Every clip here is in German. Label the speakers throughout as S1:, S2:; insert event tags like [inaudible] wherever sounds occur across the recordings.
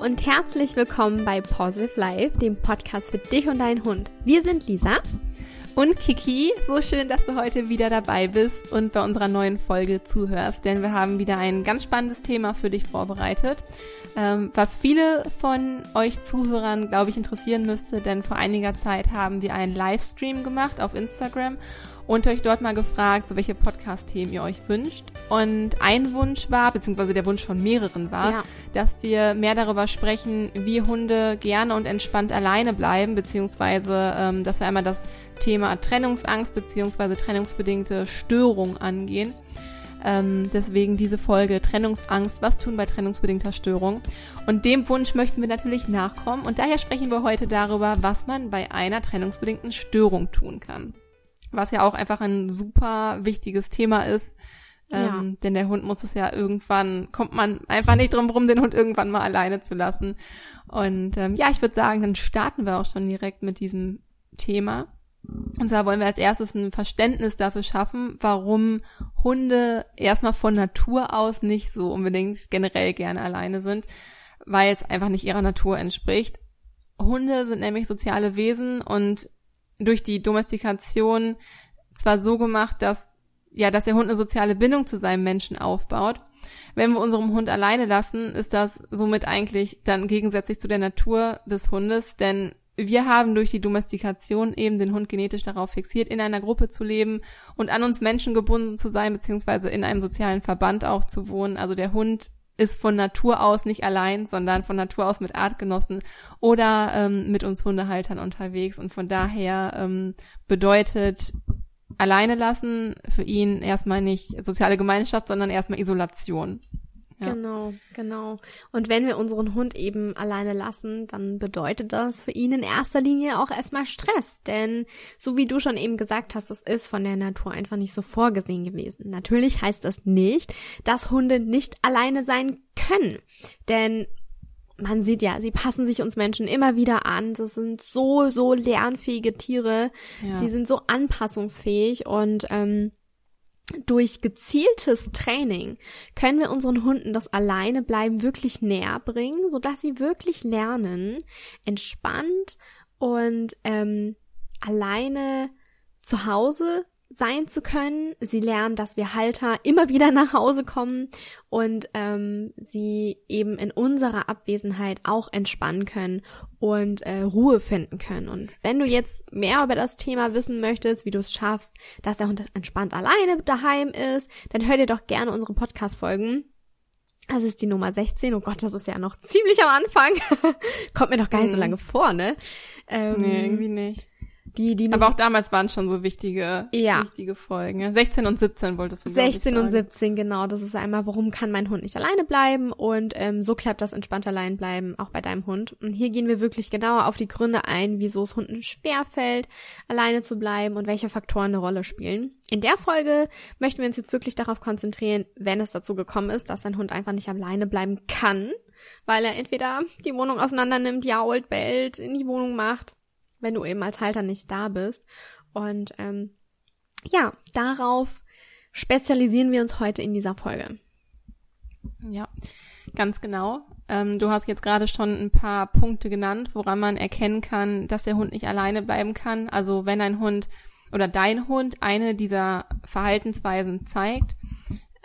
S1: und herzlich willkommen bei Positive Life, dem Podcast für dich und deinen Hund. Wir sind Lisa
S2: und Kiki. So schön, dass du heute wieder dabei bist und bei unserer neuen Folge zuhörst, denn wir haben wieder ein ganz spannendes Thema für dich vorbereitet, ähm, was viele von euch Zuhörern, glaube ich, interessieren müsste, denn vor einiger Zeit haben wir einen Livestream gemacht auf Instagram und euch dort mal gefragt, so welche Podcast-Themen ihr euch wünscht. Und ein Wunsch war, beziehungsweise der Wunsch von mehreren war, ja. dass wir mehr darüber sprechen, wie Hunde gerne und entspannt alleine bleiben, beziehungsweise ähm, dass wir einmal das Thema Trennungsangst beziehungsweise trennungsbedingte Störung angehen. Ähm, deswegen diese Folge Trennungsangst, was tun bei trennungsbedingter Störung. Und dem Wunsch möchten wir natürlich nachkommen und daher sprechen wir heute darüber, was man bei einer trennungsbedingten Störung tun kann was ja auch einfach ein super wichtiges Thema ist. Ähm, ja. denn der Hund muss es ja irgendwann, kommt man einfach nicht drum rum, den Hund irgendwann mal alleine zu lassen. Und ähm, ja, ich würde sagen, dann starten wir auch schon direkt mit diesem Thema. Und zwar wollen wir als erstes ein Verständnis dafür schaffen, warum Hunde erstmal von Natur aus nicht so unbedingt generell gerne alleine sind, weil es einfach nicht ihrer Natur entspricht. Hunde sind nämlich soziale Wesen und durch die Domestikation zwar so gemacht, dass ja, dass der Hund eine soziale Bindung zu seinem Menschen aufbaut. Wenn wir unserem Hund alleine lassen, ist das somit eigentlich dann gegensätzlich zu der Natur des Hundes, denn wir haben durch die Domestikation eben den Hund genetisch darauf fixiert, in einer Gruppe zu leben und an uns Menschen gebunden zu sein, beziehungsweise in einem sozialen Verband auch zu wohnen. Also der Hund ist von Natur aus nicht allein, sondern von Natur aus mit Artgenossen oder ähm, mit uns Hundehaltern unterwegs. Und von daher ähm, bedeutet alleine lassen für ihn erstmal nicht soziale Gemeinschaft, sondern erstmal Isolation.
S1: Ja. Genau, genau. Und wenn wir unseren Hund eben alleine lassen, dann bedeutet das für ihn in erster Linie auch erstmal Stress. Denn so wie du schon eben gesagt hast, das ist von der Natur einfach nicht so vorgesehen gewesen. Natürlich heißt das nicht, dass Hunde nicht alleine sein können. Denn man sieht ja, sie passen sich uns Menschen immer wieder an. Das sind so, so lernfähige Tiere. Ja. Die sind so anpassungsfähig und ähm, durch gezieltes Training können wir unseren Hunden das alleine bleiben wirklich näher bringen, so dass sie wirklich lernen, entspannt und ähm, alleine zu Hause sein zu können. Sie lernen, dass wir Halter immer wieder nach Hause kommen und ähm, sie eben in unserer Abwesenheit auch entspannen können und äh, Ruhe finden können. Und wenn du jetzt mehr über das Thema wissen möchtest, wie du es schaffst, dass der Hund entspannt alleine daheim ist, dann hör dir doch gerne unsere Podcast-Folgen das ist die Nummer 16. Oh Gott, das ist ja noch ziemlich am Anfang. [laughs] Kommt mir doch gar nicht so mhm. lange vor, ne?
S2: Ähm, nee, irgendwie nicht. Die, die Aber auch damals waren schon so wichtige, ja. wichtige Folgen. 16 und 17 wolltest du
S1: 16 und 17, genau. Das ist einmal, warum kann mein Hund nicht alleine bleiben? Und ähm, so klappt das entspannt allein bleiben, auch bei deinem Hund. Und hier gehen wir wirklich genauer auf die Gründe ein, wieso es Hunden schwerfällt, alleine zu bleiben und welche Faktoren eine Rolle spielen. In der Folge möchten wir uns jetzt wirklich darauf konzentrieren, wenn es dazu gekommen ist, dass dein Hund einfach nicht alleine bleiben kann, weil er entweder die Wohnung auseinander nimmt, jault, bellt, in die Wohnung macht wenn du eben als Halter nicht da bist. Und ähm, ja, darauf spezialisieren wir uns heute in dieser Folge.
S2: Ja, ganz genau. Ähm, du hast jetzt gerade schon ein paar Punkte genannt, woran man erkennen kann, dass der Hund nicht alleine bleiben kann. Also wenn ein Hund oder dein Hund eine dieser Verhaltensweisen zeigt,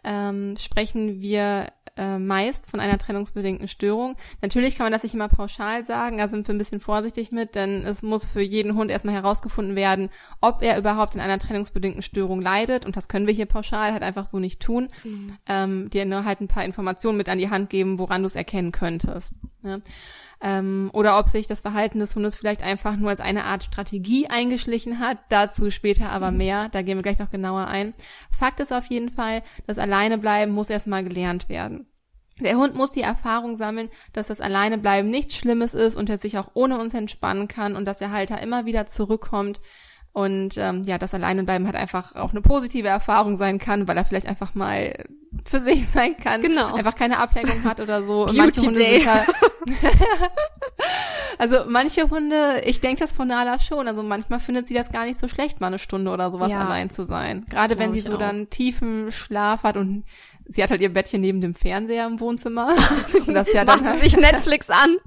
S2: ähm, sprechen wir äh, meist von einer trennungsbedingten Störung. Natürlich kann man das nicht immer pauschal sagen, da sind wir ein bisschen vorsichtig mit, denn es muss für jeden Hund erstmal herausgefunden werden, ob er überhaupt in einer trennungsbedingten Störung leidet. Und das können wir hier pauschal halt einfach so nicht tun. Mhm. Ähm, dir nur halt ein paar Informationen mit an die Hand geben, woran du es erkennen könntest. Ja ähm, oder ob sich das Verhalten des Hundes vielleicht einfach nur als eine Art Strategie eingeschlichen hat. Dazu später aber mehr. Da gehen wir gleich noch genauer ein. Fakt ist auf jeden Fall, das Alleinebleiben muss erstmal gelernt werden. Der Hund muss die Erfahrung sammeln, dass das Alleinebleiben nichts Schlimmes ist und er sich auch ohne uns entspannen kann und dass der Halter immer wieder zurückkommt und ähm, ja, das Alleinebleiben halt einfach auch eine positive Erfahrung sein kann, weil er vielleicht einfach mal für sich sein kann. Genau. Einfach keine Ablenkung hat oder so.
S1: Beauty Day.
S2: Halt, [laughs] Also manche Hunde, ich denke das von Nala schon, also manchmal findet sie das gar nicht so schlecht, mal eine Stunde oder sowas
S1: Ja.
S2: allein zu sein. Gerade wenn sie so
S1: auch.
S2: dann tiefen Schlaf hat und sie hat halt ihr Bettchen neben dem Fernseher im Wohnzimmer. [laughs] Und das ja dann halt,
S1: sich Netflix an.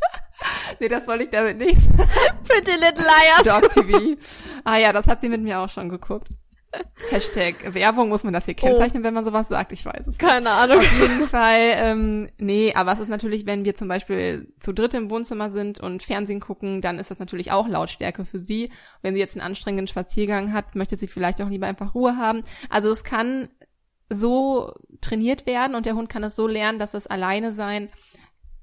S1: [laughs]
S2: nee, das wollte ich damit nicht.
S1: Pretty Little Liars.
S2: Dog TV. Ah ja, das hat sie mit mir auch schon geguckt. [laughs] Hashtag Werbung, muss man das hier kennzeichnen, wenn man sowas sagt? Ich weiß es nicht.
S1: Keine Ahnung.
S2: Auf jeden Fall, ähm, nee, aber es ist natürlich, wenn wir zum Beispiel zu dritt im Wohnzimmer sind und Fernsehen gucken, dann ist das natürlich auch Lautstärke für sie. Wenn sie jetzt einen anstrengenden Spaziergang hat, möchte sie vielleicht auch lieber einfach Ruhe haben. Also es kann so trainiert werden und der Hund kann es so lernen, dass das Alleine sein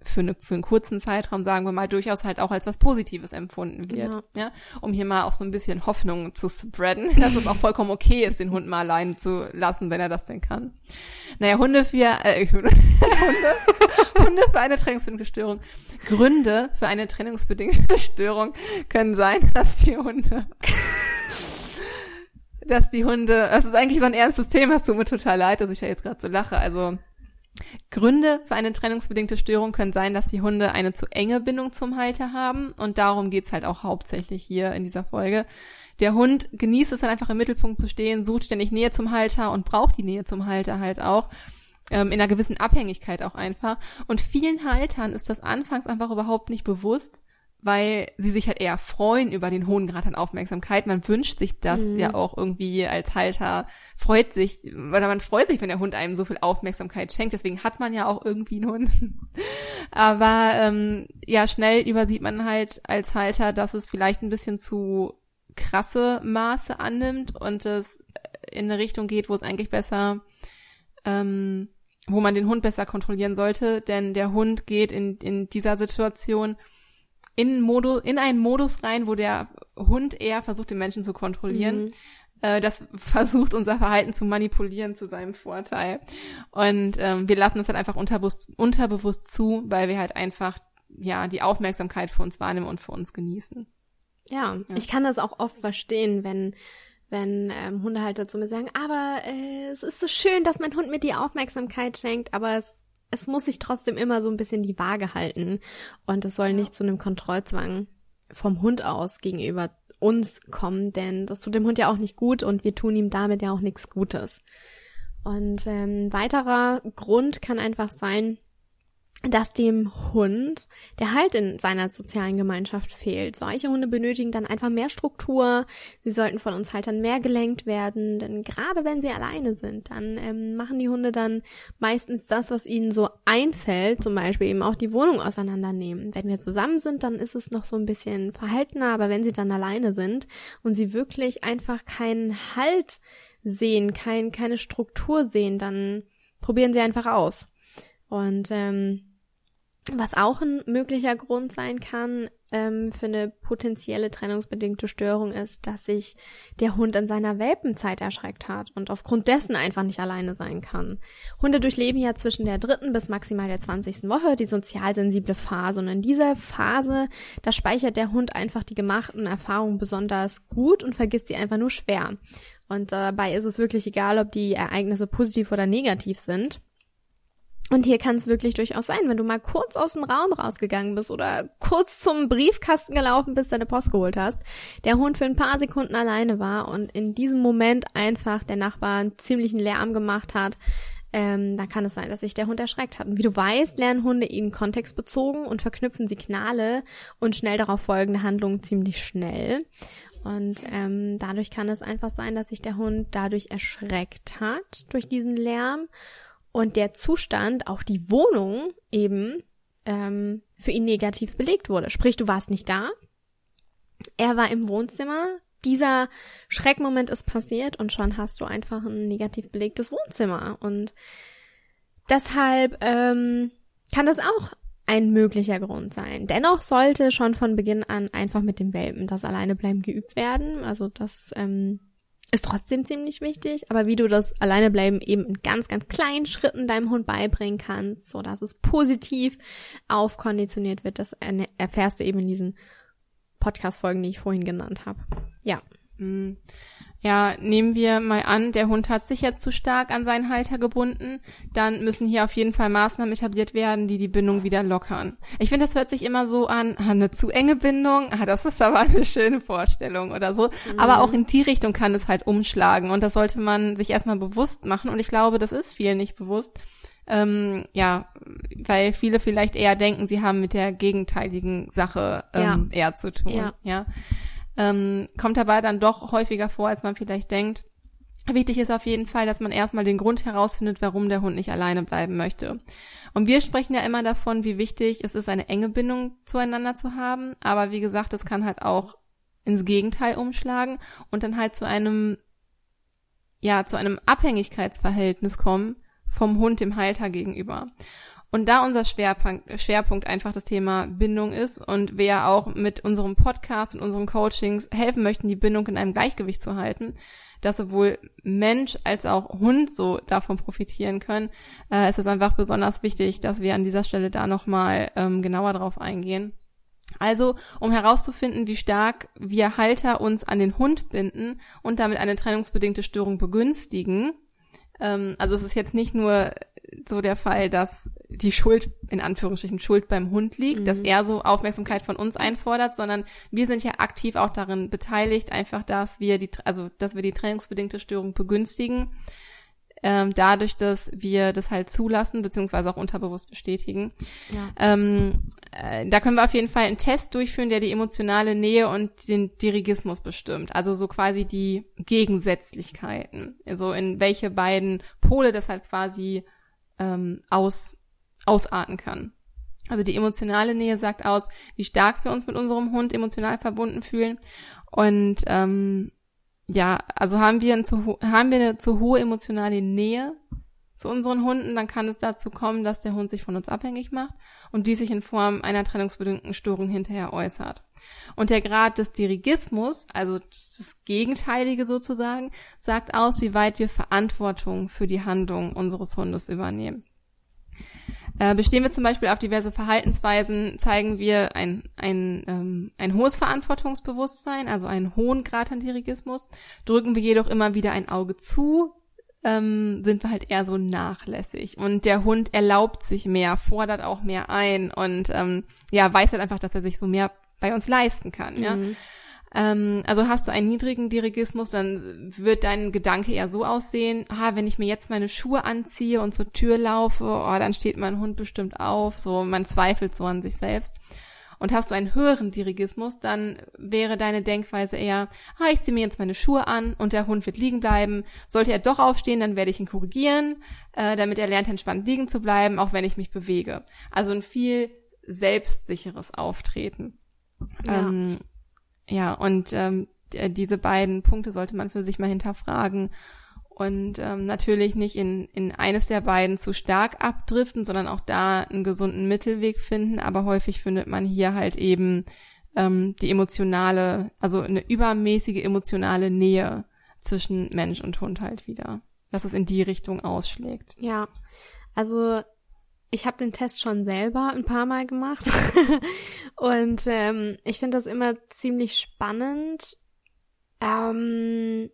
S2: für, eine, für einen kurzen Zeitraum, sagen wir mal, durchaus halt auch als was Positives empfunden wird.
S1: Ja.
S2: Ja. Um hier mal auch so ein bisschen Hoffnung zu spreaden, [laughs] dass es auch vollkommen okay ist, den Hund mal allein zu lassen, wenn er das denn kann. Naja, Hunde für, äh, [laughs] Hunde, Hunde für eine trennungsbedingte Störung. Gründe für eine trennungsbedingte Störung können sein, [laughs] dass die Hunde dass die Hunde, das ist eigentlich so ein ernstes Thema, es tut mir total leid, dass ich ja jetzt gerade so lache. Also Gründe für eine trennungsbedingte Störung können sein, dass die Hunde eine zu enge Bindung zum Halter haben und darum geht's halt auch hauptsächlich hier in dieser Folge. Der Hund genießt es dann einfach im Mittelpunkt zu stehen, sucht ständig Nähe zum Halter und braucht die Nähe zum Halter halt auch. Ähm, in einer gewissen Abhängigkeit auch einfach. Und vielen Haltern ist das anfangs einfach überhaupt nicht bewusst, weil sie sich halt eher freuen über den hohen Grad an Aufmerksamkeit. Man wünscht sich das
S1: Mhm.
S2: ja auch irgendwie als Halter, freut sich, oder man freut sich, wenn der Hund einem so viel Aufmerksamkeit schenkt. Deswegen hat man ja auch irgendwie einen Hund. [laughs] Aber ähm, ja, schnell übersieht man halt als Halter, dass es vielleicht ein bisschen zu krasse Maße annimmt und es in eine Richtung geht, wo es eigentlich besser ähm, wo man den Hund besser kontrollieren sollte, denn der Hund geht in, in dieser Situation in, Modu, in einen Modus rein, wo der Hund eher versucht, den Menschen zu kontrollieren.
S1: Mhm.
S2: Äh, das [laughs] versucht unser Verhalten zu manipulieren zu seinem Vorteil. Und ähm, wir lassen es halt einfach unterbewusst, unterbewusst zu, weil wir halt einfach ja die Aufmerksamkeit für uns wahrnehmen und für uns genießen.
S1: Ja,
S2: Ja.
S1: ich kann das auch oft verstehen, wenn wenn ähm, Hundehalter zu mir sagen, aber äh, es ist so schön, dass mein Hund mir die Aufmerksamkeit schenkt, aber es, es muss sich trotzdem immer so ein bisschen die Waage halten und es soll nicht zu einem Kontrollzwang vom Hund aus gegenüber uns kommen, denn das tut dem Hund ja auch nicht gut und wir tun ihm damit ja auch nichts Gutes. Und ähm, ein weiterer Grund kann einfach sein, dass dem Hund der Halt in seiner sozialen Gemeinschaft fehlt. Solche Hunde benötigen dann einfach mehr Struktur. Sie sollten von uns Haltern mehr gelenkt werden, denn gerade wenn sie alleine sind, dann ähm, machen die Hunde dann meistens das, was ihnen so einfällt, zum Beispiel eben auch die Wohnung auseinandernehmen. Wenn wir zusammen sind, dann ist es noch so ein bisschen verhaltener, aber wenn sie dann alleine sind und sie wirklich einfach keinen Halt sehen, kein, keine Struktur sehen, dann probieren sie einfach aus. Und ähm, was auch ein möglicher Grund sein kann ähm, für eine potenzielle trennungsbedingte Störung ist, dass sich der Hund in seiner Welpenzeit erschreckt hat und aufgrund dessen einfach nicht alleine sein kann. Hunde durchleben ja zwischen der dritten bis maximal der zwanzigsten Woche die sozial sensible Phase und in dieser Phase, da speichert der Hund einfach die gemachten Erfahrungen besonders gut und vergisst sie einfach nur schwer. Und dabei ist es wirklich egal, ob die Ereignisse positiv oder negativ sind. Und hier kann es wirklich durchaus sein, wenn du mal kurz aus dem Raum rausgegangen bist oder kurz zum Briefkasten gelaufen bist, deine Post geholt hast, der Hund für ein paar Sekunden alleine war und in diesem Moment einfach der Nachbar einen ziemlichen Lärm gemacht hat, ähm, dann kann es sein, dass sich der Hund erschreckt hat. Und wie du weißt, lernen Hunde eben kontextbezogen und verknüpfen Signale und schnell darauf folgende Handlungen ziemlich schnell. Und ähm, dadurch kann es einfach sein, dass sich der Hund dadurch erschreckt hat durch diesen Lärm und der Zustand, auch die Wohnung eben ähm, für ihn negativ belegt wurde. Sprich, du warst nicht da, er war im Wohnzimmer, dieser Schreckmoment ist passiert und schon hast du einfach ein negativ belegtes Wohnzimmer. Und deshalb ähm, kann das auch ein möglicher Grund sein. Dennoch sollte schon von Beginn an einfach mit dem Welpen das Alleinebleiben geübt werden. Also das ähm, ist trotzdem ziemlich wichtig, aber wie du das Alleinebleiben eben in ganz, ganz kleinen Schritten deinem Hund beibringen kannst, so dass es positiv aufkonditioniert wird, das erfährst du eben in diesen Podcast-Folgen, die ich vorhin genannt habe. Ja.
S2: Ja, nehmen wir mal an, der Hund hat sich jetzt zu stark an seinen Halter gebunden, dann müssen hier auf jeden Fall Maßnahmen etabliert werden, die die Bindung wieder lockern. Ich finde, das hört sich immer so an, ah, eine zu enge Bindung, ah, das ist aber eine schöne Vorstellung oder so. Mhm. Aber auch in die Richtung kann es halt umschlagen und das sollte man sich erstmal bewusst machen und ich glaube, das ist vielen nicht bewusst. Ähm, ja, weil viele vielleicht eher denken, sie haben mit der gegenteiligen Sache ähm, ja. eher zu tun. Ja. ja ähm, kommt dabei dann doch häufiger vor, als man vielleicht denkt. Wichtig ist auf jeden Fall, dass man erstmal den Grund herausfindet, warum der Hund nicht alleine bleiben möchte. Und wir sprechen ja immer davon, wie wichtig es ist, eine enge Bindung zueinander zu haben. Aber wie gesagt, es kann halt auch ins Gegenteil umschlagen und dann halt zu einem, ja, zu einem Abhängigkeitsverhältnis kommen vom Hund dem Halter gegenüber. Und da unser Schwerpunkt, Schwerpunkt einfach das Thema Bindung ist und wir ja auch mit unserem Podcast und unseren Coachings helfen möchten, die Bindung in einem Gleichgewicht zu halten, dass sowohl Mensch als auch Hund so davon profitieren können, äh, ist es einfach besonders wichtig, dass wir an dieser Stelle da nochmal ähm, genauer drauf eingehen. Also, um herauszufinden, wie stark wir Halter uns an den Hund binden und damit eine trennungsbedingte Störung begünstigen, ähm, also es ist jetzt nicht nur so der Fall, dass die Schuld, in Anführungsstrichen Schuld beim Hund liegt, mhm. dass er so Aufmerksamkeit von uns einfordert, sondern wir sind ja aktiv auch darin beteiligt, einfach, dass wir die, also, dass wir die trainingsbedingte Störung begünstigen, ähm, dadurch, dass wir das halt zulassen, beziehungsweise auch unterbewusst bestätigen. Ja. Ähm, äh, da können wir auf jeden Fall einen Test durchführen, der die emotionale Nähe und den Dirigismus bestimmt. Also so quasi die Gegensätzlichkeiten. Also in welche beiden Pole das halt quasi ähm, aus, ausarten kann. Also die emotionale Nähe sagt aus, wie stark wir uns mit unserem Hund emotional verbunden fühlen. Und ähm, ja, also haben wir, zu, haben wir eine zu hohe emotionale Nähe zu unseren Hunden, dann kann es dazu kommen, dass der Hund sich von uns abhängig macht und die sich in Form einer trennungsbedingten Störung hinterher äußert. Und der Grad des Dirigismus, also das Gegenteilige sozusagen, sagt aus, wie weit wir Verantwortung für die Handlung unseres Hundes übernehmen. Äh, bestehen wir zum Beispiel auf diverse Verhaltensweisen, zeigen wir ein, ein, ähm, ein hohes Verantwortungsbewusstsein, also einen hohen Grad an Dirigismus. Drücken wir jedoch immer wieder ein Auge zu, ähm, sind wir halt eher so nachlässig. Und der Hund erlaubt sich mehr, fordert auch mehr ein und ähm, ja, weiß halt einfach, dass er sich so mehr bei uns leisten kann. Mhm. Ja. Ähm, also hast du einen niedrigen Dirigismus, dann wird dein Gedanke eher so aussehen, ah, wenn ich mir jetzt meine Schuhe anziehe und zur Tür laufe, oh, dann steht mein Hund bestimmt auf, so man zweifelt so an sich selbst. Und hast du einen höheren Dirigismus, dann wäre deine Denkweise eher, ah, ich ziehe mir jetzt meine Schuhe an und der Hund wird liegen bleiben. Sollte er doch aufstehen, dann werde ich ihn korrigieren, äh, damit er lernt, entspannt liegen zu bleiben, auch wenn ich mich bewege. Also ein viel selbstsicheres Auftreten. Ja. Ähm, ja, und ähm, diese beiden Punkte sollte man für sich mal hinterfragen und ähm, natürlich nicht in, in eines der beiden zu stark abdriften, sondern auch da einen gesunden Mittelweg finden. Aber häufig findet man hier halt eben ähm, die emotionale, also eine übermäßige emotionale Nähe zwischen Mensch und Hund halt wieder, dass es in die Richtung ausschlägt.
S1: Ja, also ich habe den Test schon selber ein paar Mal gemacht [laughs] und ähm, ich finde das immer ziemlich spannend. Ähm,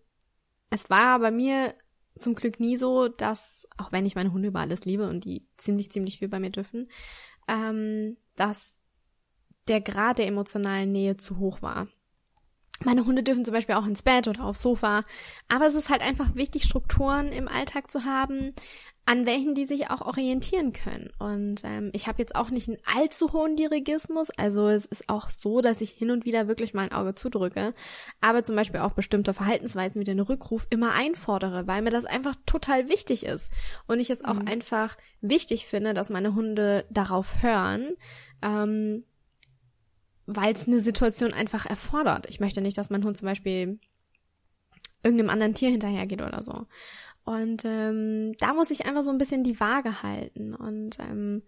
S1: es war bei mir zum Glück nie so, dass, auch wenn ich meine Hunde über alles liebe und die ziemlich, ziemlich viel bei mir dürfen, ähm, dass der Grad der emotionalen Nähe zu hoch war. Meine Hunde dürfen zum Beispiel auch ins Bett oder aufs Sofa. Aber es ist halt einfach wichtig, Strukturen im Alltag zu haben, an welchen die sich auch orientieren können. Und ähm, ich habe jetzt auch nicht einen allzu hohen Dirigismus. Also es ist auch so, dass ich hin und wieder wirklich mal ein Auge zudrücke. Aber zum Beispiel auch bestimmte Verhaltensweisen wie den Rückruf immer einfordere, weil mir das einfach total wichtig ist. Und ich es auch mhm. einfach wichtig finde, dass meine Hunde darauf hören. Ähm, weil es eine Situation einfach erfordert. Ich möchte nicht, dass mein Hund zum Beispiel irgendeinem anderen Tier hinterhergeht oder so. Und ähm, da muss ich einfach so ein bisschen die Waage halten. Und ähm,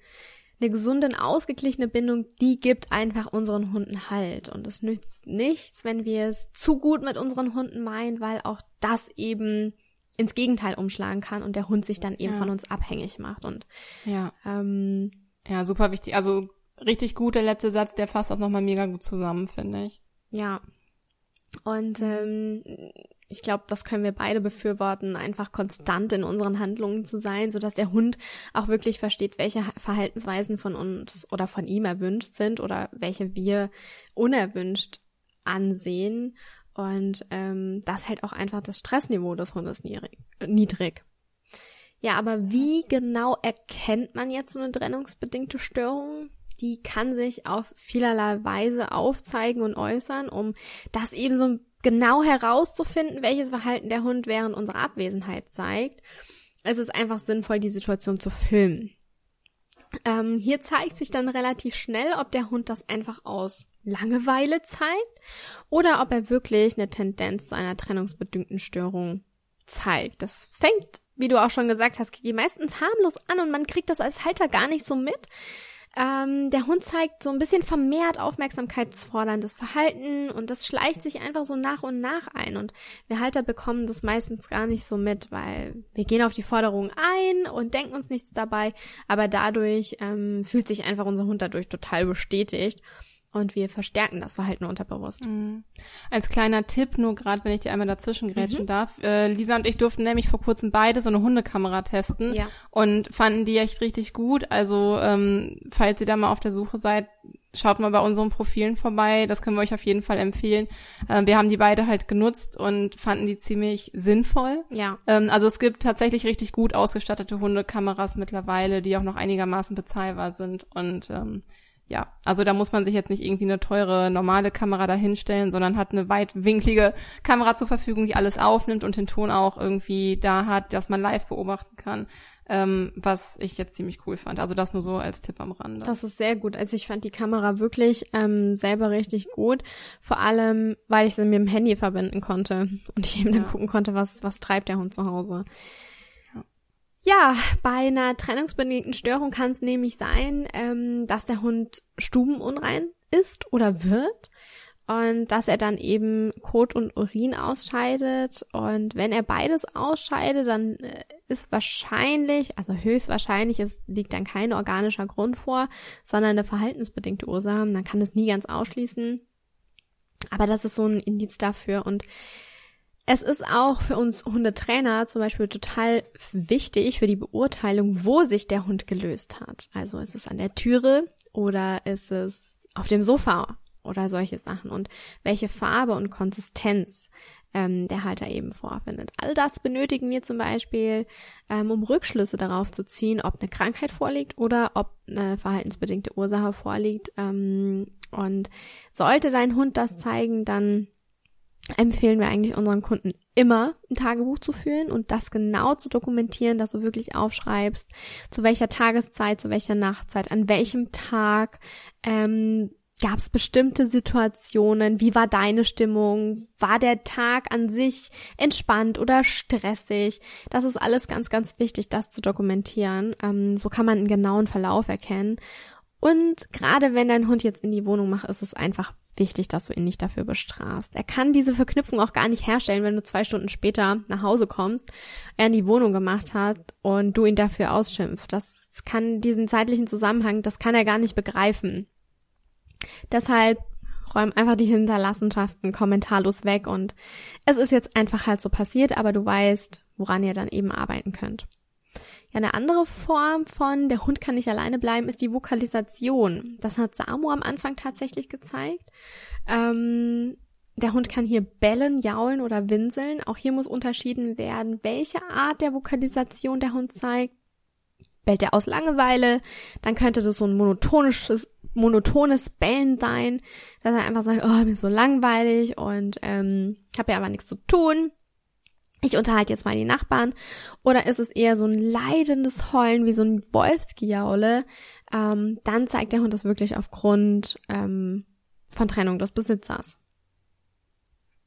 S1: eine gesunde und ausgeglichene Bindung, die gibt einfach unseren Hunden Halt. Und es nützt nichts, wenn wir es zu gut mit unseren Hunden meinen, weil auch das eben ins Gegenteil umschlagen kann und der Hund sich dann eben ja. von uns abhängig macht. Und
S2: ja, ähm, ja, super wichtig. Also richtig gut, der letzte Satz, der fasst das nochmal mega gut zusammen, finde ich.
S1: Ja. Und ähm, ich glaube, das können wir beide befürworten, einfach konstant in unseren Handlungen zu sein, sodass der Hund auch wirklich versteht, welche Verhaltensweisen von uns oder von ihm erwünscht sind oder welche wir unerwünscht ansehen. Und ähm, das hält auch einfach das Stressniveau des Hundes niedrig. Ja, aber wie genau erkennt man jetzt so eine trennungsbedingte Störung? Die kann sich auf vielerlei Weise aufzeigen und äußern, um das eben so genau herauszufinden, welches Verhalten der Hund während unserer Abwesenheit zeigt. Es ist einfach sinnvoll, die Situation zu filmen. Ähm, hier zeigt sich dann relativ schnell, ob der Hund das einfach aus Langeweile zeigt oder ob er wirklich eine Tendenz zu einer trennungsbedingten Störung zeigt. Das fängt, wie du auch schon gesagt hast, meistens harmlos an und man kriegt das als Halter gar nicht so mit. Ähm, der Hund zeigt so ein bisschen vermehrt aufmerksamkeitsforderndes Verhalten und das schleicht sich einfach so nach und nach ein. Und wir Halter bekommen das meistens gar nicht so mit, weil wir gehen auf die Forderung ein und denken uns nichts dabei, aber dadurch ähm, fühlt sich einfach unser Hund dadurch total bestätigt. Und wir verstärken das Verhalten unterbewusst. Mhm.
S2: Als kleiner Tipp, nur gerade wenn ich dir einmal dazwischen grätschen mhm. darf. Äh, Lisa und ich durften nämlich vor kurzem beide so eine Hundekamera testen ja. und fanden die echt richtig gut. Also ähm, falls ihr da mal auf der Suche seid, schaut mal bei unseren Profilen vorbei. Das können wir euch auf jeden Fall empfehlen. Äh, wir haben die beide halt genutzt und fanden die ziemlich sinnvoll. Ja. Ähm, also es gibt tatsächlich richtig gut ausgestattete Hundekameras mittlerweile, die auch noch einigermaßen bezahlbar sind und ähm, ja, also da muss man sich jetzt nicht irgendwie eine teure normale Kamera dahinstellen, sondern hat eine weitwinklige Kamera zur Verfügung, die alles aufnimmt und den Ton auch irgendwie da hat, dass man live beobachten kann. Ähm, was ich jetzt ziemlich cool fand. Also das nur so als Tipp am Rande.
S1: Das ist sehr gut. Also ich fand die Kamera wirklich ähm, selber richtig gut. Vor allem, weil ich sie mit dem Handy verbinden konnte und ich eben ja. dann gucken konnte, was, was treibt der Hund zu Hause. Ja, bei einer trennungsbedingten Störung kann es nämlich sein, ähm, dass der Hund stubenunrein ist oder wird und dass er dann eben Kot und Urin ausscheidet. Und wenn er beides ausscheidet, dann äh, ist wahrscheinlich, also höchstwahrscheinlich, es liegt dann kein organischer Grund vor, sondern eine verhaltensbedingte Ursache. Man kann es nie ganz ausschließen. Aber das ist so ein Indiz dafür. Und es ist auch für uns Hundetrainer zum Beispiel total wichtig für die Beurteilung, wo sich der Hund gelöst hat. Also ist es an der Türe oder ist es auf dem Sofa oder solche Sachen und welche Farbe und Konsistenz ähm, der Halter eben vorfindet. All das benötigen wir zum Beispiel, ähm, um Rückschlüsse darauf zu ziehen, ob eine Krankheit vorliegt oder ob eine verhaltensbedingte Ursache vorliegt. Ähm, und sollte dein Hund das zeigen, dann empfehlen wir eigentlich unseren Kunden immer ein Tagebuch zu führen und das genau zu dokumentieren, dass du wirklich aufschreibst, zu welcher Tageszeit, zu welcher Nachtzeit, an welchem Tag ähm, gab es bestimmte Situationen, wie war deine Stimmung, war der Tag an sich entspannt oder stressig. Das ist alles ganz, ganz wichtig, das zu dokumentieren. Ähm, so kann man einen genauen Verlauf erkennen. Und gerade wenn dein Hund jetzt in die Wohnung macht, ist es einfach wichtig, dass du ihn nicht dafür bestrafst. Er kann diese Verknüpfung auch gar nicht herstellen, wenn du zwei Stunden später nach Hause kommst, er in die Wohnung gemacht hat und du ihn dafür ausschimpft. Das kann diesen zeitlichen Zusammenhang, das kann er gar nicht begreifen. Deshalb räum einfach die Hinterlassenschaften kommentarlos weg und es ist jetzt einfach halt so passiert, aber du weißt, woran ihr dann eben arbeiten könnt. Ja, eine andere Form von der Hund kann nicht alleine bleiben, ist die Vokalisation. Das hat Samu am Anfang tatsächlich gezeigt. Ähm, der Hund kann hier bellen, jaulen oder winseln. Auch hier muss unterschieden werden, welche Art der Vokalisation der Hund zeigt. Bellt er aus Langeweile, dann könnte das so ein monotonisches, monotones Bellen sein, dass er einfach sagt, oh, mir ist so langweilig und ähm, habe ja aber nichts zu tun ich unterhalte jetzt mal die Nachbarn. Oder ist es eher so ein leidendes Heulen wie so ein Wolfsgejaule? Ähm, dann zeigt der Hund das wirklich aufgrund ähm, von Trennung des Besitzers.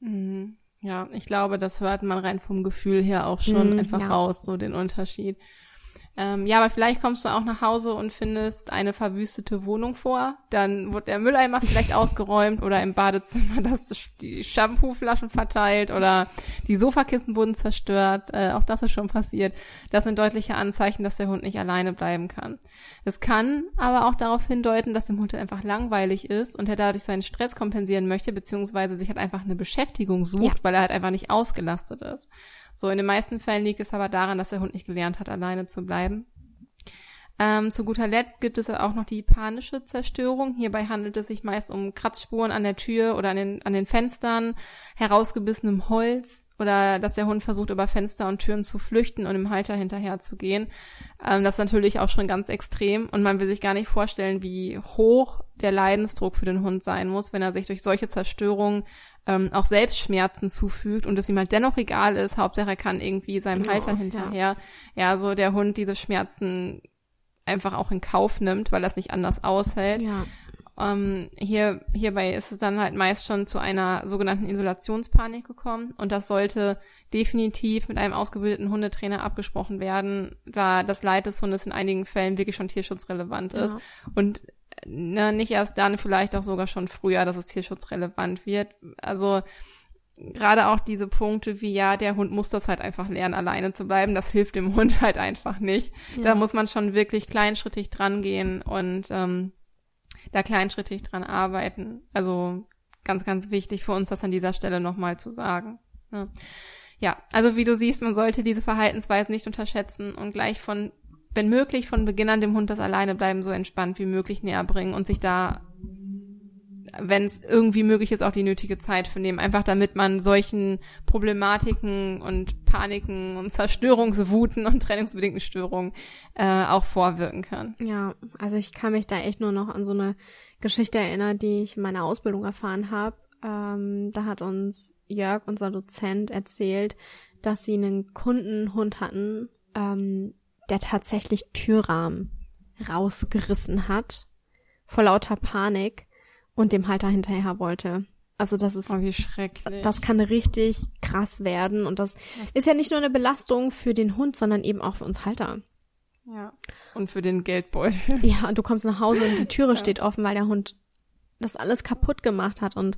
S2: Mhm. Ja, ich glaube, das hört man rein vom Gefühl her auch schon mhm, einfach ja. raus, so den Unterschied. Ähm, ja, aber vielleicht kommst du auch nach Hause und findest eine verwüstete Wohnung vor. Dann wird der Mülleimer vielleicht [laughs] ausgeräumt oder im Badezimmer [laughs] das die Shampooflaschen verteilt oder die Sofakissen wurden zerstört. Äh, auch das ist schon passiert. Das sind deutliche Anzeichen, dass der Hund nicht alleine bleiben kann. Es kann aber auch darauf hindeuten, dass dem Hund einfach langweilig ist und er dadurch seinen Stress kompensieren möchte, beziehungsweise sich halt einfach eine Beschäftigung sucht, ja. weil er halt einfach nicht ausgelastet ist. So, in den meisten Fällen liegt es aber daran, dass der Hund nicht gelernt hat, alleine zu bleiben. Ähm, zu guter Letzt gibt es auch noch die panische Zerstörung. Hierbei handelt es sich meist um Kratzspuren an der Tür oder an den, an den Fenstern, herausgebissenem Holz oder dass der Hund versucht, über Fenster und Türen zu flüchten und im Halter hinterher zu gehen. Ähm, das ist natürlich auch schon ganz extrem und man will sich gar nicht vorstellen, wie hoch der Leidensdruck für den Hund sein muss, wenn er sich durch solche Zerstörungen ähm, auch selbst Schmerzen zufügt und es ihm halt dennoch egal ist, Hauptsache er kann irgendwie seinem genau, Halter hinterher, ja. ja, so der Hund diese Schmerzen einfach auch in Kauf nimmt, weil er es nicht anders aushält. Ja. Ähm, hier, hierbei ist es dann halt meist schon zu einer sogenannten Isolationspanik gekommen und das sollte definitiv mit einem ausgebildeten Hundetrainer abgesprochen werden, da das Leid des Hundes in einigen Fällen wirklich schon tierschutzrelevant ist. Ja. Und na, nicht erst dann, vielleicht auch sogar schon früher, dass es tierschutzrelevant wird. Also gerade auch diese Punkte wie, ja, der Hund muss das halt einfach lernen, alleine zu bleiben, das hilft dem Hund [laughs] halt einfach nicht. Ja. Da muss man schon wirklich kleinschrittig dran gehen und ähm, da kleinschrittig dran arbeiten. Also ganz, ganz wichtig für uns, das an dieser Stelle nochmal zu sagen. Ja. ja, also wie du siehst, man sollte diese Verhaltensweisen nicht unterschätzen und gleich von wenn möglich, von Beginn an dem Hund das Alleinebleiben so entspannt wie möglich näher bringen und sich da, wenn es irgendwie möglich ist, auch die nötige Zeit für nehmen. Einfach damit man solchen Problematiken und Paniken und Zerstörungswuten und trennungsbedingten Störungen äh, auch vorwirken kann.
S1: Ja, also ich kann mich da echt nur noch an so eine Geschichte erinnern, die ich in meiner Ausbildung erfahren habe. Ähm, da hat uns Jörg, unser Dozent, erzählt, dass sie einen Kundenhund hatten, ähm, der tatsächlich Türrahmen rausgerissen hat, vor lauter Panik und dem Halter hinterher wollte. Also das ist,
S2: oh, wie schrecklich.
S1: das kann richtig krass werden und das, das ist ja nicht nur eine Belastung für den Hund, sondern eben auch für uns Halter.
S2: Ja. Und für den Geldbeutel.
S1: Ja, und du kommst nach Hause und die Türe [laughs] ja. steht offen, weil der Hund das alles kaputt gemacht hat. Und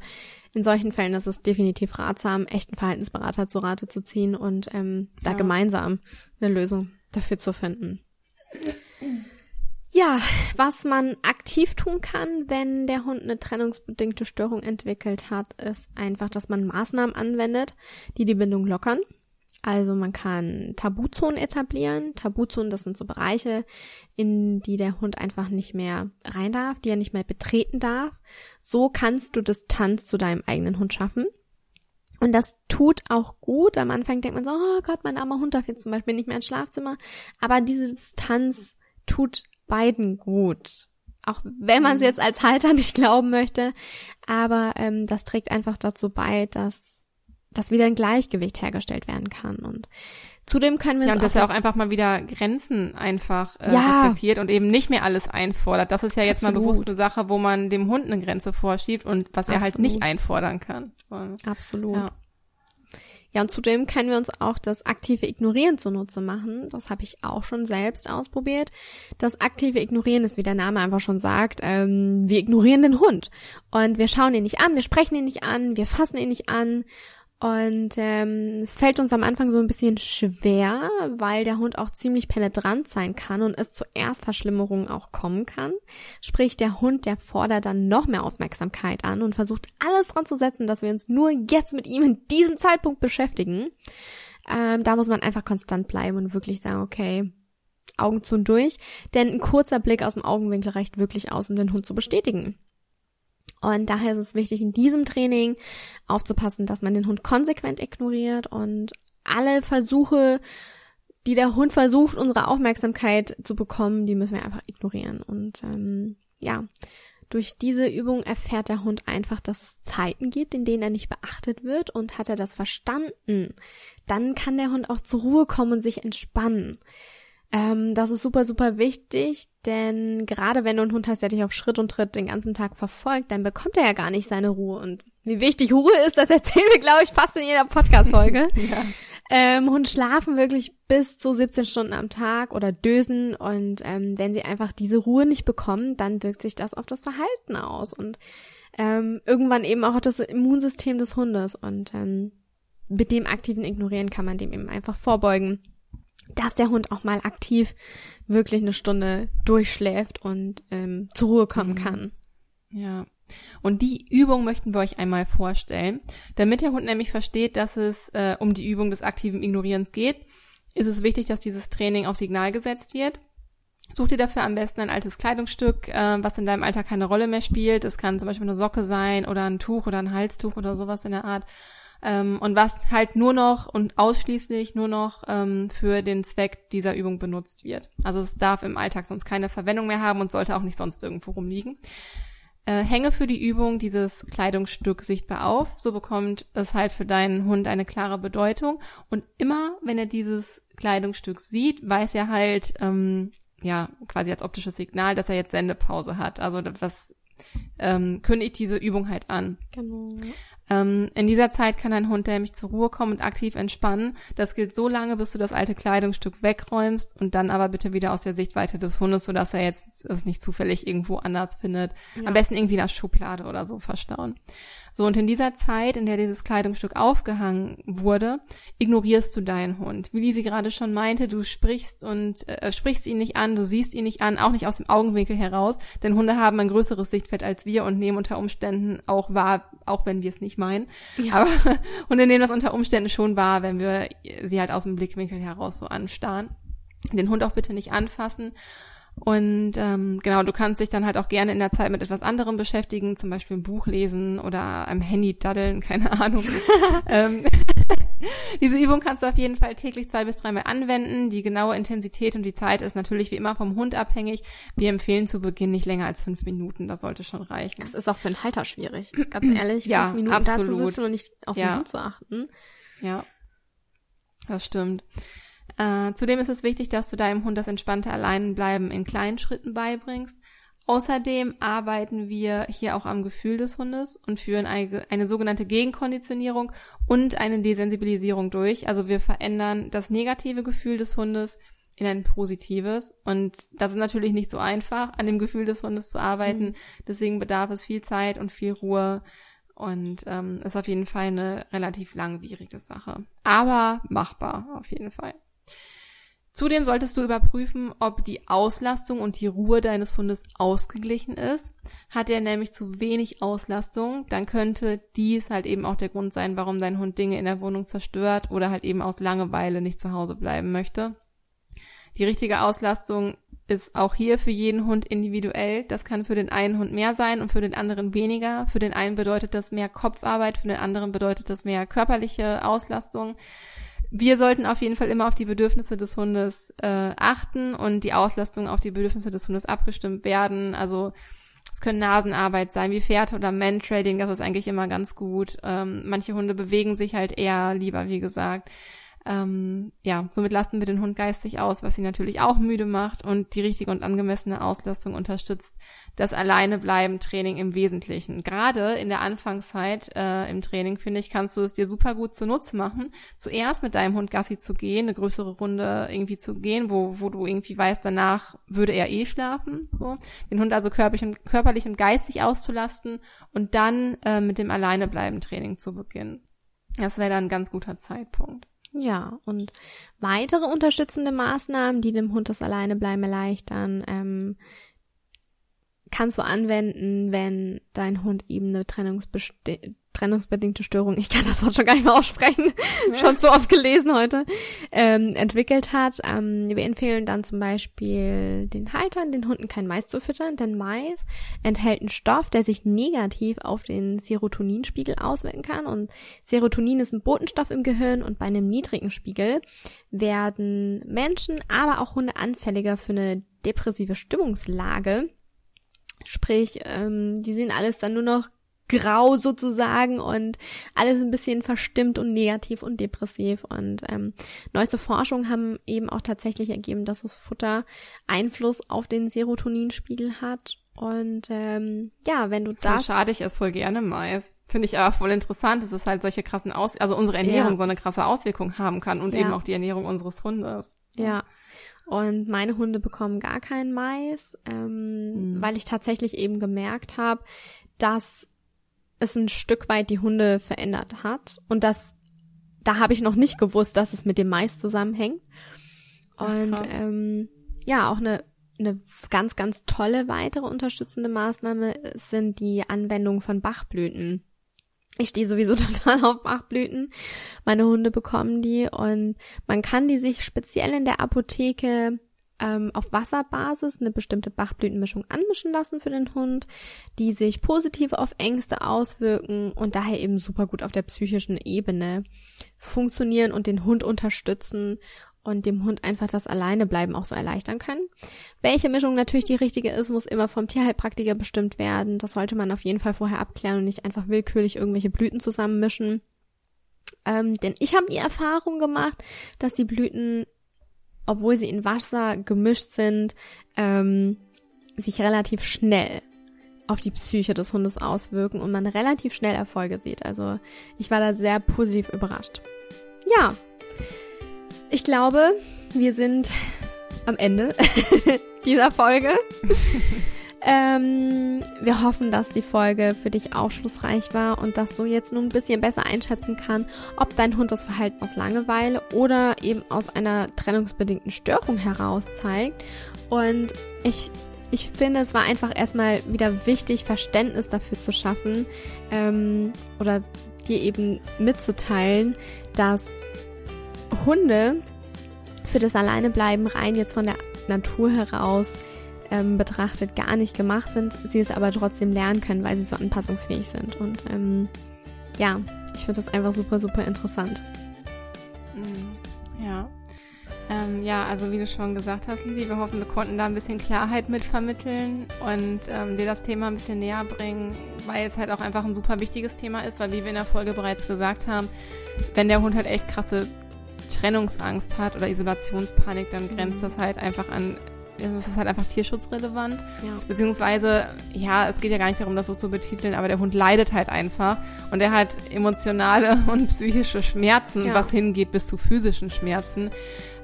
S1: in solchen Fällen ist es definitiv ratsam, echten Verhaltensberater zu Rate zu ziehen und ähm, da ja. gemeinsam eine Lösung dafür zu finden. Ja, was man aktiv tun kann, wenn der Hund eine trennungsbedingte Störung entwickelt hat, ist einfach, dass man Maßnahmen anwendet, die die Bindung lockern. Also man kann Tabuzonen etablieren. Tabuzonen, das sind so Bereiche, in die der Hund einfach nicht mehr rein darf, die er nicht mehr betreten darf. So kannst du Distanz zu deinem eigenen Hund schaffen. Und das tut auch gut. Am Anfang denkt man so, oh Gott, mein armer Hund darf jetzt zum Beispiel nicht mehr ins Schlafzimmer. Aber diese Distanz tut beiden gut. Auch wenn man es mhm. jetzt als Halter nicht glauben möchte. Aber ähm, das trägt einfach dazu bei, dass, dass wieder ein Gleichgewicht hergestellt werden kann. Und Zudem können wir
S2: ja, und dass er auch einfach mal wieder Grenzen einfach äh, ja. respektiert und eben nicht mehr alles einfordert. Das ist ja jetzt Absolut. mal bewusst eine Sache, wo man dem Hund eine Grenze vorschiebt und was Absolut. er halt nicht einfordern kann.
S1: Absolut. Ja. Ja, und zudem können wir uns auch das aktive Ignorieren zunutze machen. Das habe ich auch schon selbst ausprobiert. Das aktive Ignorieren ist, wie der Name einfach schon sagt, ähm, wir ignorieren den Hund. Und wir schauen ihn nicht an, wir sprechen ihn nicht an, wir fassen ihn nicht an und ähm, es fällt uns am Anfang so ein bisschen schwer, weil der Hund auch ziemlich penetrant sein kann und es zu Erstverschlimmerungen auch kommen kann. Sprich, der Hund, der fordert dann noch mehr Aufmerksamkeit an und versucht alles dran zu setzen, dass wir uns nur jetzt mit ihm in diesem Zeitpunkt beschäftigen. Ähm, da muss man einfach konstant bleiben und wirklich sagen, okay, Augen zu und durch. Denn ein kurzer Blick aus dem Augenwinkel reicht wirklich aus, um den Hund zu bestätigen. Und daher ist es wichtig, in diesem Training aufzupassen, dass man den Hund konsequent ignoriert und alle Versuche, die der Hund versucht, unsere Aufmerksamkeit zu bekommen, die müssen wir einfach ignorieren. Und ähm, ja, durch diese Übung erfährt der Hund einfach, dass es Zeiten gibt, in denen er nicht beachtet wird. Und hat er das verstanden, dann kann der Hund auch zur Ruhe kommen und sich entspannen. Ähm, das ist super, super wichtig, denn gerade wenn du einen Hund hast, der dich auf Schritt und Tritt den ganzen Tag verfolgt, dann bekommt er ja gar nicht seine Ruhe. Und wie wichtig Ruhe ist, das erzählen wir, glaube ich, fast in jeder Podcast-Folge. [laughs] ja. ähm, Hunde schlafen wirklich bis zu 17 Stunden am Tag oder dösen und ähm, wenn sie einfach diese Ruhe nicht bekommen, dann wirkt sich das auf das Verhalten aus und ähm, irgendwann eben auch auf das Immunsystem des Hundes und ähm, mit dem aktiven Ignorieren kann man dem eben einfach vorbeugen, dass der Hund auch mal aktiv wirklich eine Stunde durchschläft und ähm, zur Ruhe kommen mhm. kann.
S2: Ja. Und die Übung möchten wir euch einmal vorstellen. Damit der Hund nämlich versteht, dass es äh, um die Übung des aktiven Ignorierens geht, ist es wichtig, dass dieses Training auf Signal gesetzt wird. Such dir dafür am besten ein altes Kleidungsstück, äh, was in deinem Alltag keine Rolle mehr spielt. Es kann zum Beispiel eine Socke sein oder ein Tuch oder ein Halstuch oder sowas in der Art. Ähm, und was halt nur noch und ausschließlich nur noch ähm, für den Zweck dieser Übung benutzt wird. Also es darf im Alltag sonst keine Verwendung mehr haben und sollte auch nicht sonst irgendwo rumliegen. Äh, hänge für die Übung dieses Kleidungsstück sichtbar auf. So bekommt es halt für deinen Hund eine klare Bedeutung. Und immer, wenn er dieses Kleidungsstück sieht, weiß er halt, ähm, ja, quasi als optisches Signal, dass er jetzt Sendepause hat. Also was ähm, kündigt diese Übung halt an. Genau. Ähm, in dieser Zeit kann ein Hund nämlich zur Ruhe kommen und aktiv entspannen. Das gilt so lange, bis du das alte Kleidungsstück wegräumst und dann aber bitte wieder aus der Sichtweite des Hundes, sodass er jetzt es nicht zufällig irgendwo anders findet. Ja. Am besten irgendwie in der Schublade oder so verstauen. So, und in dieser Zeit, in der dieses Kleidungsstück aufgehangen wurde, ignorierst du deinen Hund. Wie Lisi gerade schon meinte, du sprichst und äh, sprichst ihn nicht an, du siehst ihn nicht an, auch nicht aus dem Augenwinkel heraus, denn Hunde haben ein größeres Sichtfeld als wir und nehmen unter Umständen auch wahr, auch wenn wir es nicht meinen. Ja. Aber [laughs] Hunde nehmen das unter Umständen schon wahr, wenn wir sie halt aus dem Blickwinkel heraus so anstarren. Den Hund auch bitte nicht anfassen und ähm, genau, du kannst dich dann halt auch gerne in der Zeit mit etwas anderem beschäftigen, zum Beispiel ein Buch lesen oder am Handy daddeln, [laughs] keine Ahnung. ähm, [laughs] diese Übung kannst du auf jeden Fall täglich zwei bis dreimal anwenden. Die genaue Intensität und die Zeit ist natürlich wie immer vom Hund abhängig. Wir empfehlen zu Beginn nicht länger als fünf Minuten, das sollte schon reichen.
S1: Das ist auch für einen Halter schwierig, ganz ehrlich,
S2: ja,
S1: fünf Minuten absolut. da zu sitzen und nicht auf ja. den Hund zu achten.
S2: Ja, das stimmt. Äh, zudem ist es wichtig, dass du deinem Hund das entspannte Alleinbleiben in kleinen Schritten beibringst. Außerdem arbeiten wir hier auch am Gefühl des Hundes und führen eine, eine, sogenannte Gegenkonditionierung und eine Desensibilisierung durch. Also wir verändern das negative Gefühl des Hundes in ein positives. Und das ist natürlich nicht so einfach, an dem Gefühl des Hundes zu arbeiten. Mhm. Deswegen bedarf es viel Zeit und viel Ruhe. Und ähm, ist auf jeden Fall eine relativ langwierige Sache. Aber machbar, auf jeden Fall. Zudem solltest du überprüfen, ob die Auslastung und die Ruhe deines Hundes ausgeglichen ist. Hat er nämlich zu wenig Auslastung, dann könnte dies halt eben auch der Grund sein, warum dein Hund Dinge in der Wohnung zerstört oder halt eben aus Langeweile nicht zu Hause bleiben möchte. Die richtige Auslastung ist auch hier für jeden Hund individuell. Das kann für den einen Hund mehr sein und für den anderen weniger. Für den einen bedeutet das mehr Kopfarbeit, für den anderen bedeutet das mehr körperliche Auslastung wir sollten auf jeden Fall immer auf die Bedürfnisse des Hundes äh, achten und die Auslastung auf die Bedürfnisse des Hundes abgestimmt werden. Also es können Nasenarbeit sein, wie Pferde oder Mentrading, das ist eigentlich immer ganz gut. Ähm, manche Hunde bewegen sich halt eher lieber, wie gesagt. Ähm, ja, somit lasten wir den Hund geistig aus, was ihn natürlich auch müde macht und die richtige und angemessene Auslastung unterstützt das Alleinebleiben-Training im Wesentlichen. Gerade in der Anfangszeit äh, im Training, finde ich, kannst du es dir super gut zunutze machen, zuerst mit deinem Hund Gassi zu gehen, eine größere Runde irgendwie zu gehen, wo, wo du irgendwie weißt, danach würde er eh schlafen. So. Den Hund also körperlich und, körperlich und geistig auszulasten und dann äh, mit dem Alleinebleiben-Training zu beginnen. Das wäre dann ein ganz guter Zeitpunkt.
S1: Ja, und weitere unterstützende Maßnahmen, die dem Hund das Alleinebleiben erleichtern, ähm, kannst du anwenden, wenn dein Hund eben eine trennungsbedingte Störung, ich kann das Wort schon gar nicht mehr aussprechen, ja. [laughs] schon so oft gelesen heute, ähm, entwickelt hat. Ähm, wir empfehlen dann zum Beispiel den Haltern, den Hunden kein Mais zu füttern, denn Mais enthält einen Stoff, der sich negativ auf den Serotoninspiegel auswirken kann. Und Serotonin ist ein Botenstoff im Gehirn und bei einem niedrigen Spiegel werden Menschen, aber auch Hunde anfälliger für eine depressive Stimmungslage. Sprich, ähm, die sehen alles dann nur noch grau sozusagen und alles ein bisschen verstimmt und negativ und depressiv. Und ähm, neueste Forschungen haben eben auch tatsächlich ergeben, dass das Futter Einfluss auf den Serotoninspiegel hat Und ähm, ja, wenn du das.
S2: Schade, ich esse voll gerne Mais. Finde ich aber voll interessant, dass es halt solche krassen Aus also unsere Ernährung ja. so eine krasse Auswirkung haben kann und ja. eben auch die Ernährung unseres Hundes.
S1: Ja. Und meine Hunde bekommen gar keinen Mais, ähm, mhm. weil ich tatsächlich eben gemerkt habe, dass es ein Stück weit die Hunde verändert hat. Und das, da habe ich noch nicht gewusst, dass es mit dem Mais zusammenhängt. Und Ach, ähm, ja, auch eine eine ganz, ganz tolle weitere unterstützende Maßnahme sind die Anwendung von Bachblüten. Ich stehe sowieso [laughs] total auf Bachblüten. Meine Hunde bekommen die und man kann die sich speziell in der Apotheke ähm, auf Wasserbasis eine bestimmte Bachblütenmischung anmischen lassen für den Hund, die sich positiv auf Ängste auswirken und daher eben super gut auf der psychischen Ebene funktionieren und den Hund unterstützen und dem Hund einfach das Alleinebleiben auch so erleichtern können. Welche Mischung natürlich die richtige ist, muss immer vom Tierheilpraktiker bestimmt werden. Das sollte man auf jeden Fall vorher abklären und nicht einfach willkürlich irgendwelche Blüten zusammenmischen. Ähm, denn ich habe die Erfahrung gemacht, dass die Blüten, obwohl sie in Wasser gemischt sind, ähm, sich relativ schnell auf die Psyche des Hundes auswirken und man relativ schnell Erfolge sieht. Also ich war da sehr positiv überrascht. Ja, ich glaube, wir sind am Ende [laughs] dieser Folge. ähm, wir hoffen, dass die Folge für dich aufschlussreich war und dass du jetzt nun ein bisschen besser einschätzen kann, ob dein Hund das Verhalten aus Langeweile oder eben aus einer trennungsbedingten Störung heraus zeigt. Und ich ich finde, es war einfach erstmal wieder wichtig, Verständnis dafür zu schaffen ähm, oder dir eben mitzuteilen, dass Hunde für das Alleinebleiben rein jetzt von der Natur heraus ähm, betrachtet gar nicht gemacht sind, sie es aber trotzdem lernen können, weil sie so anpassungsfähig sind. Und ähm, ja, ich finde das einfach super, super interessant.
S2: Mhm. Ja. Ähm, ja, also wie du schon gesagt hast, Lili, wir hoffen, wir konnten da ein bisschen Klarheit mit vermitteln und ähm, dir das Thema ein bisschen näher bringen, weil es halt auch einfach ein super wichtiges Thema ist, weil wie wir in der Folge bereits gesagt haben, wenn der Hund halt echt krasse Trennungsangst hat oder Isolationspanik, dann grenzt das halt einfach an es ist halt einfach tierschutzrelevant. Ja. Beziehungsweise, ja, es geht ja gar nicht darum, das so zu betiteln, aber der Hund leidet halt einfach und er hat emotionale [laughs] und psychische Schmerzen, ja. was hingeht bis zu physischen Schmerzen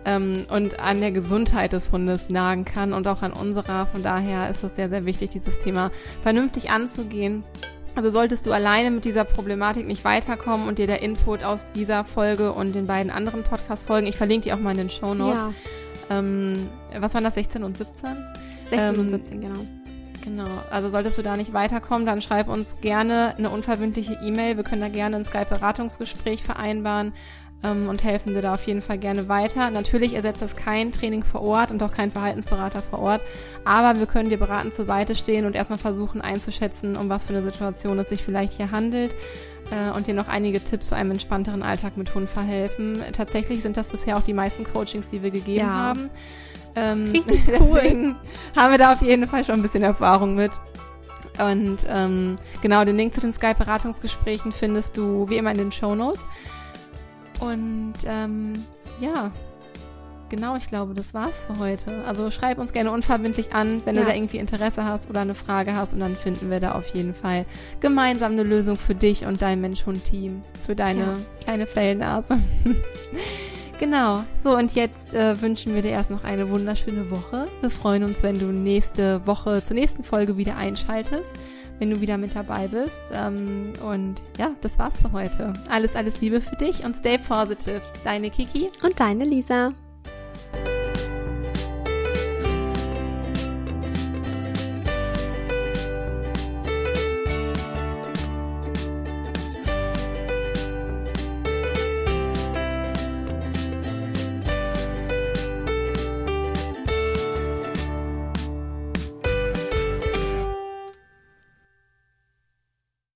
S2: ähm, und an der Gesundheit des Hundes nagen kann und auch an unserer. Von daher ist es sehr, sehr wichtig, dieses Thema vernünftig anzugehen. Also solltest du alleine mit dieser Problematik nicht weiterkommen und dir der Input aus dieser Folge und den beiden anderen Podcast-Folgen, ich verlinke die auch mal in den Show Notes. Ja. Ähm, was waren das, 16 und 17?
S1: 16 ähm, und 17, genau.
S2: Genau, also solltest du da nicht weiterkommen, dann schreib uns gerne eine unverbindliche E-Mail. Wir können da gerne ein Skype-Beratungsgespräch vereinbaren ähm, und helfen dir da auf jeden Fall gerne weiter. Natürlich ersetzt das kein Training vor Ort und auch kein Verhaltensberater vor Ort, aber wir können dir beratend zur Seite stehen und erstmal versuchen einzuschätzen, um was für eine Situation es sich vielleicht hier handelt äh, und dir noch einige Tipps zu einem entspannteren Alltag mit Hund verhelfen. Tatsächlich sind das bisher auch die meisten Coachings, die wir gegeben ja. haben. Ähm, Richtig [laughs] cool. Deswegen haben wir da auf jeden Fall schon ein bisschen Erfahrung mit. Und ähm, genau, den Link zu den Skype-Beratungsgesprächen findest du wie immer in den Show Notes. Und ähm, ja, genau, ich glaube, das war's für heute. Also schreib uns gerne unverbindlich an, wenn ja. du da irgendwie Interesse hast oder eine Frage hast und dann finden wir da auf jeden Fall gemeinsam eine Lösung für dich und dein Mensch-Hund-Team, für deine ja. kleine Fellnase. [laughs] genau. So, und jetzt äh, wünschen wir dir erst noch eine wunderschöne Woche. Wir freuen uns, wenn du nächste Woche zur nächsten Folge wieder einschaltest wenn du wieder mit dabei bist. Ähm, und ja, das war's für heute. Alles, alles Liebe für dich und stay positive. Deine Kiki
S1: und deine Lisa.